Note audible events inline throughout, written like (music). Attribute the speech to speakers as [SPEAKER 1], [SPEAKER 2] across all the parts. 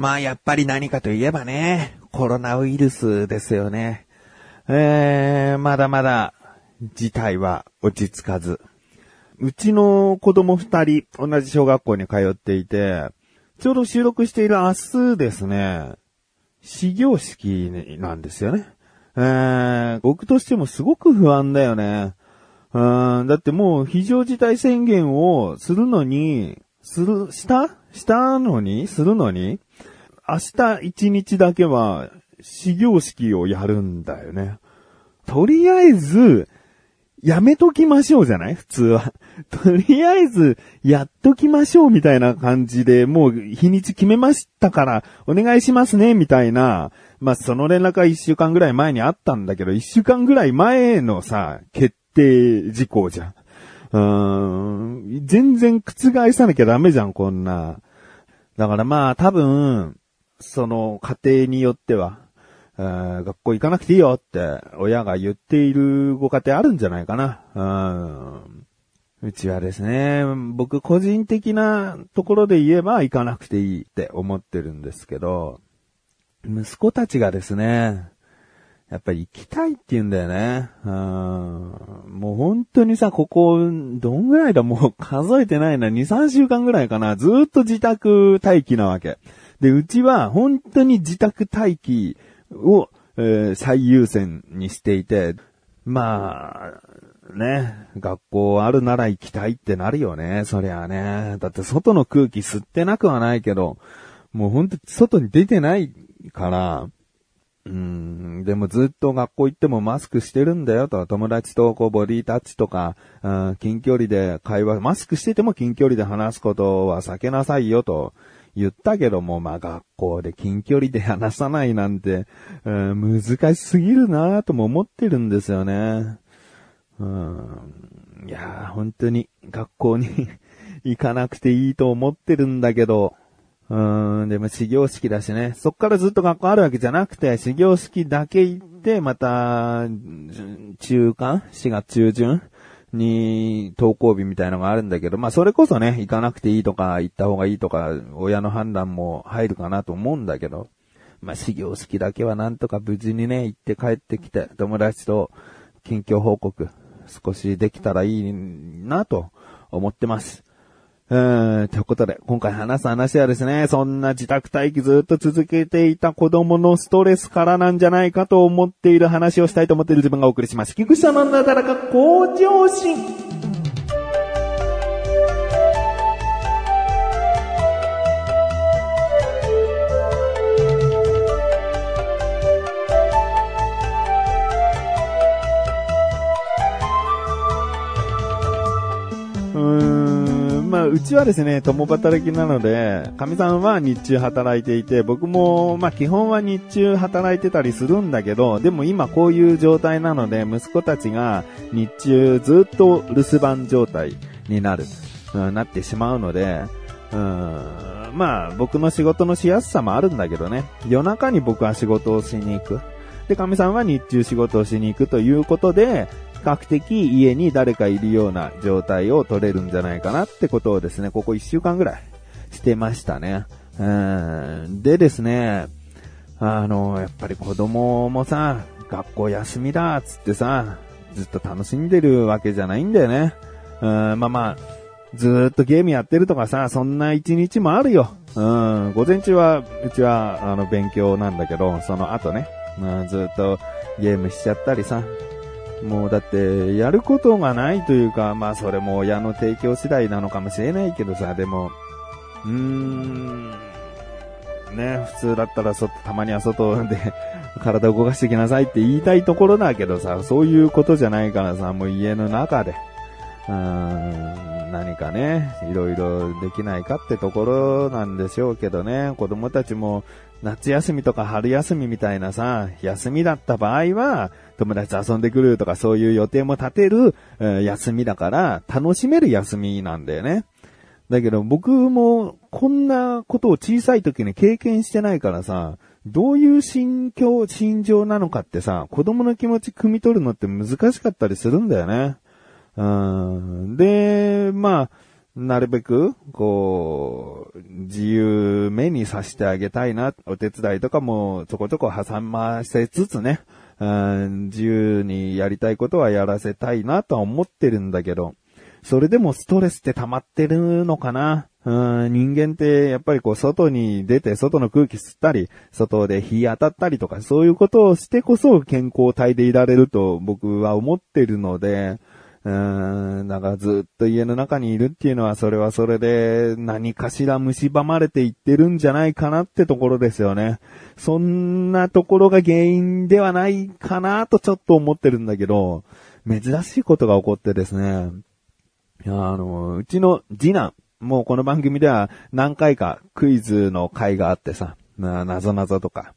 [SPEAKER 1] まあやっぱり何かといえばね、コロナウイルスですよね。えー、まだまだ事態は落ち着かず。うちの子供二人、同じ小学校に通っていて、ちょうど収録している明日ですね、始業式なんですよね。えー、僕としてもすごく不安だよね。うん、だってもう非常事態宣言をするのに、する、した？したのに？するのに？明日一日だけは始業式をやるんだよね。とりあえず、やめときましょうじゃない？普通は。(laughs) とりあえず、やっときましょうみたいな感じで、もう日にち決めましたから、お願いしますね、みたいな。まあ、その連絡は一週間ぐらい前にあったんだけど、一週間ぐらい前のさ、決定事項じゃん。うーん、全然覆さなきゃダメじゃん、こんな。だからまあ、多分、その家庭によっては、学校行かなくていいよって親が言っているご家庭あるんじゃないかな。う、ちはですね、僕個人的なところで言えば行かなくていいって思ってるんですけど、息子たちがですね、やっぱり行きたいって言うんだよね。うん、もう本当にさ、ここ、どんぐらいだもう数えてないな。2、3週間ぐらいかな。ずっと自宅待機なわけ。で、うちは本当に自宅待機を、えー、最優先にしていて、まあ、ね、学校あるなら行きたいってなるよね、そりゃね。だって外の空気吸ってなくはないけど、もうほんと外に出てないから、うん、でもずっと学校行ってもマスクしてるんだよと、友達とこうボディタッチとか、うん、近距離で会話、マスクしてても近距離で話すことは避けなさいよと、言ったけども、まあ学校で近距離で話さないなんて、うん、難しすぎるなとも思ってるんですよね。うん、いや、本当に学校に (laughs) 行かなくていいと思ってるんだけど、うん、でも始業式だしね。そっからずっと学校あるわけじゃなくて、始業式だけ行って、また、中間 ?4 月中旬？に登校日みたいなのがあるんだけど、まあそれこそね、行かなくていいとか、行った方がいいとか、親の判断も入るかなと思うんだけど、まあ始業式だけはなんとか無事にね、行って帰ってきて、友達と近況報告、少しできたらいいなと思ってます。うー、ということで、今回話す話はですね、そんな自宅待機ずっと続けていた子供のストレスからなんじゃないかと思っている話をしたいと思っている自分がお送りします。菊池さんのなだらか向上心。うちはですね、共働きなので、神さんは日中働いていて、僕も、まあ基本は日中働いてたりするんだけど、でも今こういう状態なので、息子たちが日中ずっと留守番状態になる、うん、なってしまうので、うん、まあ僕の仕事のしやすさもあるんだけどね、夜中に僕は仕事をしに行く。で、神さんは日中仕事をしに行くということで、比較的家に誰かいるような状態を取れるんじゃないかなってことをですね、ここ1週間ぐらいしてましたね。うん。でですね、あの、やっぱり子供もさ、学校休みだっつってさ、ずっと楽しんでるわけじゃないんだよね。うん、まあまあ、ずっとゲームやってるとかさ、そんな一日もあるよ。うん、午前中は、うちは、あの、勉強なんだけど、その後ね、うん、ずっとゲームしちゃったりさ、もうだって、やることがないというか、まあそれも親の提供次第なのかもしれないけどさ、でも、うーん、ね、普通だったら外、たまには外で (laughs) 体を動かしてきなさいって言いたいところだけどさ、そういうことじゃないからさ、もう家の中で、うーん、何かね、いろいろできないかってところなんでしょうけどね、子供たちも夏休みとか春休みみたいなさ、休みだった場合は、友達遊んでくるとかそういう予定も立てる、えー、休みだから、楽しめる休みなんだよね。だけど僕もこんなことを小さい時に経験してないからさ、どういう心境、心情なのかってさ、子供の気持ち汲み取るのって難しかったりするんだよね。うん。で、まあ、なるべく、こう、自由目にさせてあげたいな。お手伝いとかもちょこちょこ挟ませつつね、うん、自由にやりたいことはやらせたいなとは思ってるんだけど、それでもストレスって溜まってるのかなうん、人間ってやっぱりこう外に出て外の空気吸ったり、外で日当たったりとかそういうことをしてこそ健康体でいられると僕は思ってるので、うん、だからずっと家の中にいるっていうのはそれはそれで何かしら蝕まれていってるんじゃないかなってところですよね。そんなところが原因ではないかなとちょっと思ってるんだけど、珍しいことが起こってですね、あの、うちの次男、もうこの番組では何回かクイズの回があってさ、なぞなぞとか、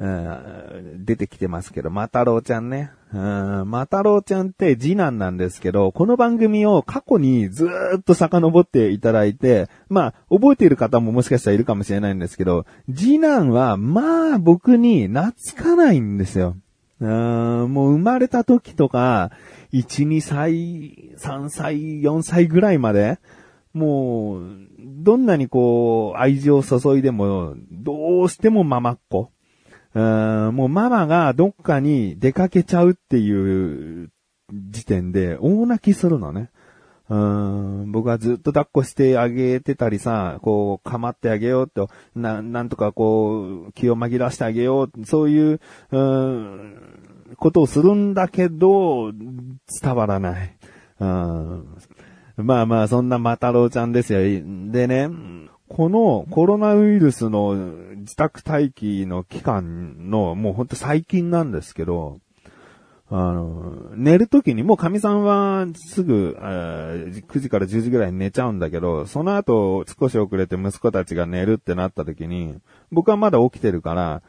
[SPEAKER 1] 出てきてますけど、またろうちゃんね。またろうちゃんって次男なんですけど、この番組を過去にずっと遡っていただいて、まあ、覚えている方ももしかしたらいるかもしれないんですけど、次男は、まあ、僕に懐かないんですよ。もう生まれた時とか、1、2歳、3歳、4歳ぐらいまで、もう、どんなにこう、愛情を注いでも、どうしてもママっ子。うんもうママがどっかに出かけちゃうっていう時点で大泣きするのね。うん僕はずっと抱っこしてあげてたりさ、こう、構ってあげようと、な、なんとかこう、気を紛らしてあげよう、そういう、うん、ことをするんだけど、伝わらない。うんまあまあ、そんなマタロウちゃんですよ。でね、このコロナウイルスの自宅待機の期間の、もうほんと最近なんですけど、あの、寝るときにもう神さんはすぐ、9時から10時ぐらいに寝ちゃうんだけど、その後少し遅れて息子たちが寝るってなったときに、僕はまだ起きてるから、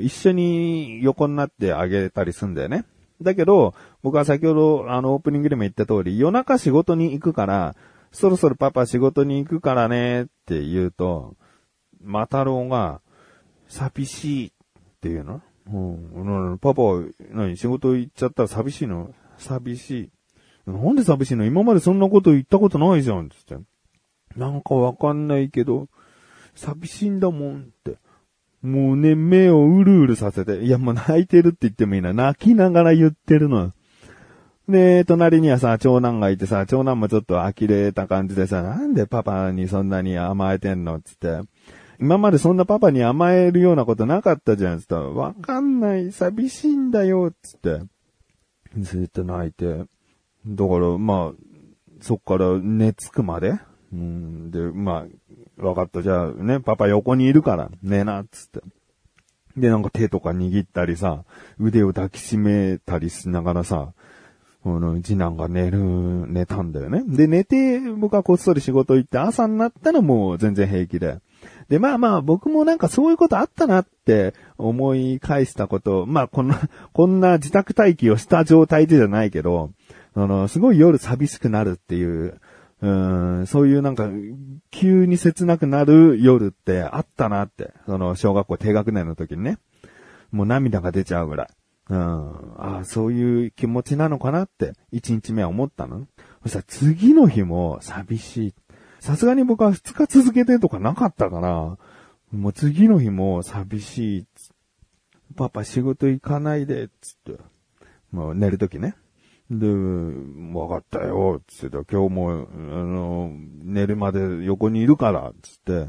[SPEAKER 1] 一緒に横になってあげたりすんだよね。だけど、僕は先ほど、あの、オープニングでも言った通り、夜中仕事に行くから、そろそろパパ仕事に行くからねって言うと、マタロウが、寂しいっていうの？うん、パパ、何、仕事行っちゃったら寂しいの？寂しい。なんで寂しいの？今までそんなこと言ったことないじゃんつって。なんかわかんないけど、寂しいんだもんって。もうね、目をうるうるさせて、いやもう泣いてるって言ってもいいな。泣きながら言ってるの。で、隣にはさ、長男がいてさ、長男もちょっと呆れた感じでさ、なんでパパにそんなに甘えてんのつって。今までそんなパパに甘えるようなことなかったじゃん、つったら、わかんない、寂しいんだよ、つって。ずっと泣いて。だから、まあ、そっから寝つくまでうん、で、まあ、わかった、じゃあね、パパ横にいるから、寝な、つって。で、なんか手とか握ったりさ、腕を抱きしめたりしながらさ、あの、次男が寝る、寝たんだよね。で、寝て、僕はこっそり仕事行って朝になったらもう全然平気で。で、まあまあ、僕もなんかそういうことあったなって思い返したこと、まあこんな、(laughs) こんな自宅待機をした状態でじゃないけど、あの、すごい夜寂しくなるっていう、うん、そういうなんか、急に切なくなる夜ってあったなって、その小学校低学年の時にね。もう涙が出ちゃうぐらい。うん、ああ、そういう気持ちなのかなって、一日目は思ったの。そしたら次の日も寂しい。さすがに僕は二日続けてとかなかったから、もう次の日も寂しい。パパ仕事行かないで、つって。もう寝るときね。で、わかったよ、つって、今日も、あの、寝るまで横にいるから、つって、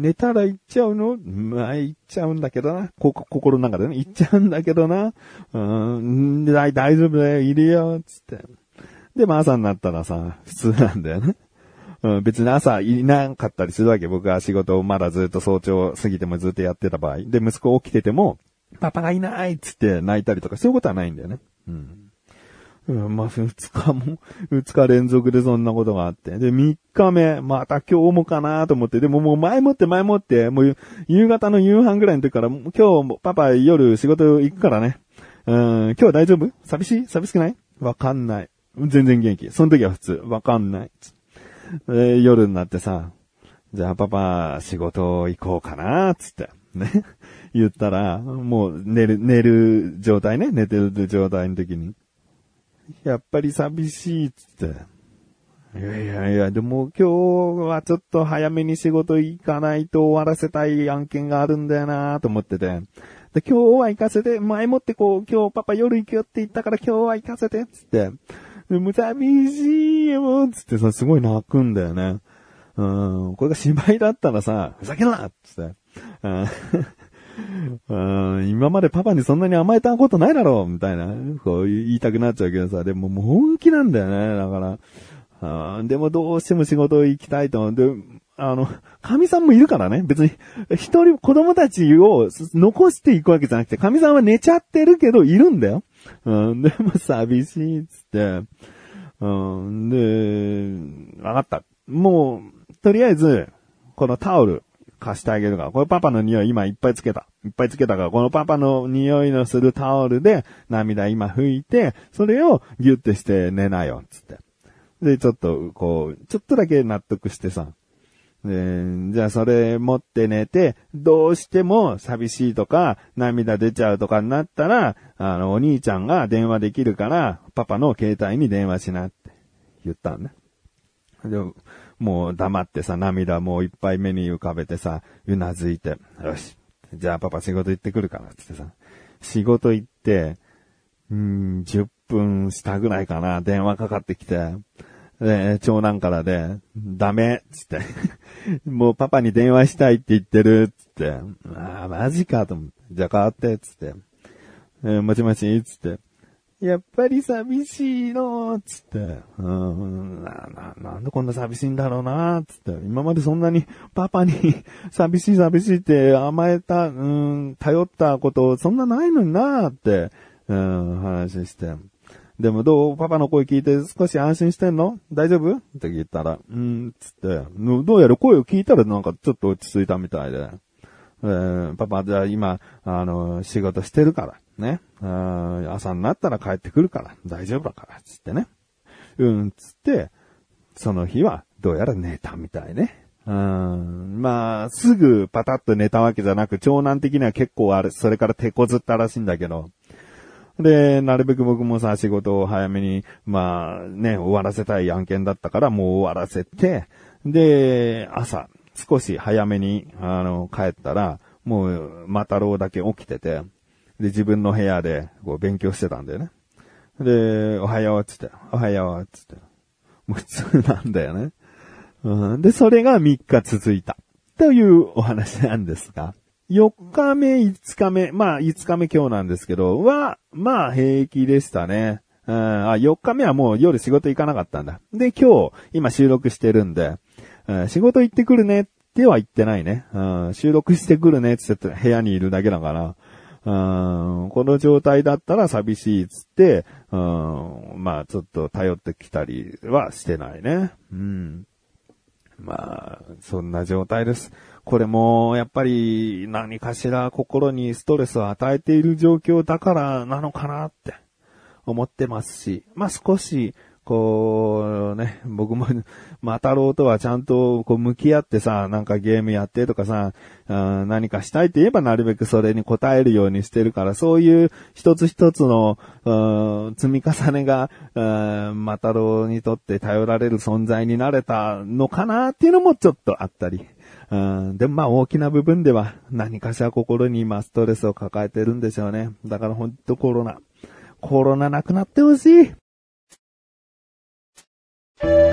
[SPEAKER 1] 寝たら行っちゃうの？まあ、行っちゃうんだけどな。こ、心の中でね、行っちゃうんだけどな。うん、大丈夫だよ、いるよ、つって。で、まあ朝になったらさ、普通なんだよね。うん、別に朝いなかったりするわけ。僕は仕事をまだずっと早朝過ぎてもずっとやってた場合。で、息子起きてても、パパがいないっつって泣いたりとか、そういうことはないんだよね。うん。うん、まあ、二日も、(laughs) 二日連続でそんなことがあって。で、三日目、また今日もかなと思って、でももう前もって前もって、もう夕方の夕飯ぐらいの時から、今日もパパ夜仕事行くからね。うん、今日は大丈夫？寂しい？寂しくない？わかんない。全然元気。その時は普通。わかんない。で、夜になってさ、じゃあパパ仕事行こうかなつって。ね。(laughs) 言ったら、もう寝る、寝る状態ね。寝てる状態の時に。やっぱり寂しいっつって。いやいやいや、でも今日はちょっと早めに仕事行かないと終わらせたい案件があるんだよなと思ってて。で、今日は行かせて、前もってこう、今日パパ夜行くよって言ったから今日は行かせて、つって。でも寂しいよ、つってさ、すごい泣くんだよね。うん、これが芝居だったらさ、ふざけんなつって。(laughs) うん今までパパにそんなに甘えたことないだろうみたいな、こう言いたくなっちゃうけどさ、でももう本気なんだよね、だから。うん、でもどうしても仕事行きたいと。で、あの、神さんもいるからね。別に、一人子供たちを残していくわけじゃなくて、神さんは寝ちゃってるけど、いるんだよ。うん、でも寂しいっつって。うん、で、わかった。もう、とりあえず、このタオル貸してあげるから。これパパの匂い今いっぱいつけた。いっぱいつけたから、このパパの匂いのするタオルで涙今拭いて、それをギュッてして寝なよ、つって。で、ちょっと、こう、ちょっとだけ納得してさ、で、じゃあそれ持って寝て、どうしても寂しいとか、涙出ちゃうとかになったら、あの、お兄ちゃんが電話できるから、パパの携帯に電話しなって言ったんね。でもう黙ってさ、涙もういっぱい目に浮かべてさ、うなずいて、よし、じゃあパパ仕事行ってくるからってさ、仕事行って、うん、10分したぐらいかな、電話かかってきて、で、長男からで、ダメつって。(laughs) もうパパに電話したいって言ってるつって。ああ、マジかと思って。じゃあ変わってつって。えー、もちもちつって。やっぱり寂しいのーつって。うん、な、な、なんでこんな寂しいんだろうなーつって。今までそんなにパパに (laughs) 寂しい寂しいって甘えた、うん、頼ったことそんなないのになーって、うん、話して。でもどう？パパの声聞いて少し安心してんの？大丈夫？って聞いたら、うん、つって、どうやら声を聞いたらなんかちょっと落ち着いたみたいで、えー、パパじゃあ今、あの、仕事してるから、ね、朝になったら帰ってくるから、大丈夫だから、つってね。うん、つって、その日はどうやら寝たみたいね。うん、まあ、すぐパタッと寝たわけじゃなく、長男的には結構あれ、それから手こずったらしいんだけど、で、なるべく僕もさ、仕事を早めに、まあね、終わらせたい案件だったからもう終わらせて、で、朝、少し早めに、あの、帰ったら、もう、またろうだけ起きてて、で、自分の部屋で、こう、勉強してたんだよね。で、おはよう、つって、おはよう、つって。もう普通なんだよね。うん、で、それが3日続いた。というお話なんですが。4日目、5日目、まあ5日目今日なんですけど、は、まあ平気でしたね。うん、あ4日目はもう夜仕事行かなかったんだ。で、今日、今収録してるんで、うん、仕事行ってくるねっては言ってないね。うん、収録してくるねって言って部屋にいるだけだから、うん、この状態だったら寂しいっつって、うん、まあちょっと頼ってきたりはしてないね。うん。まあ、そんな状態です。これも、やっぱり何かしら心にストレスを与えている状況だからなのかなって思ってますし、まあ少し、こうね、僕も、(laughs) またろうとはちゃんとこう向き合ってさ、なんかゲームやってとかさ、何かしたいって言えばなるべくそれに応えるようにしてるから、そういう一つ一つの、積み重ねが、またろうにとって頼られる存在になれたのかなっていうのもちょっとあったり。うん、でもまあ大きな部分では何かしら心に今ストレスを抱えてるんでしょうね。だからほんとコロナ。コロナなくなってほしい。thank you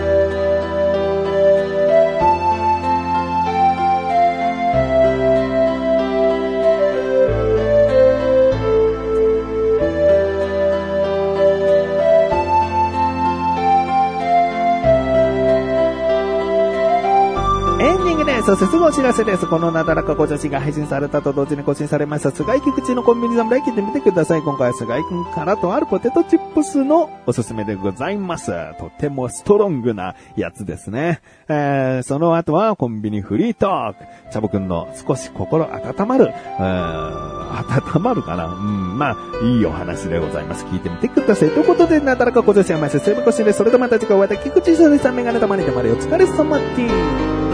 [SPEAKER 1] そしてすぐお知らせです。このなだらかご女子が配信されたと同時に更新されました、菅井菊池のコンビニ侍聞いてみてください。今回は菅井くんからとあるポテトチップスのおすすめでございます。とてもストロングなやつですね。えー、その後はコンビニフリートーク。チャボくんの少し心温まる、えー、温まるかなうん、まあ、いいお話でございます。聞いてみてください。ということで、なだらかご女子はまいす。セブコシで、それとまた次回お会いで菊池さんでさんメガネたまにたまりお疲れ様です。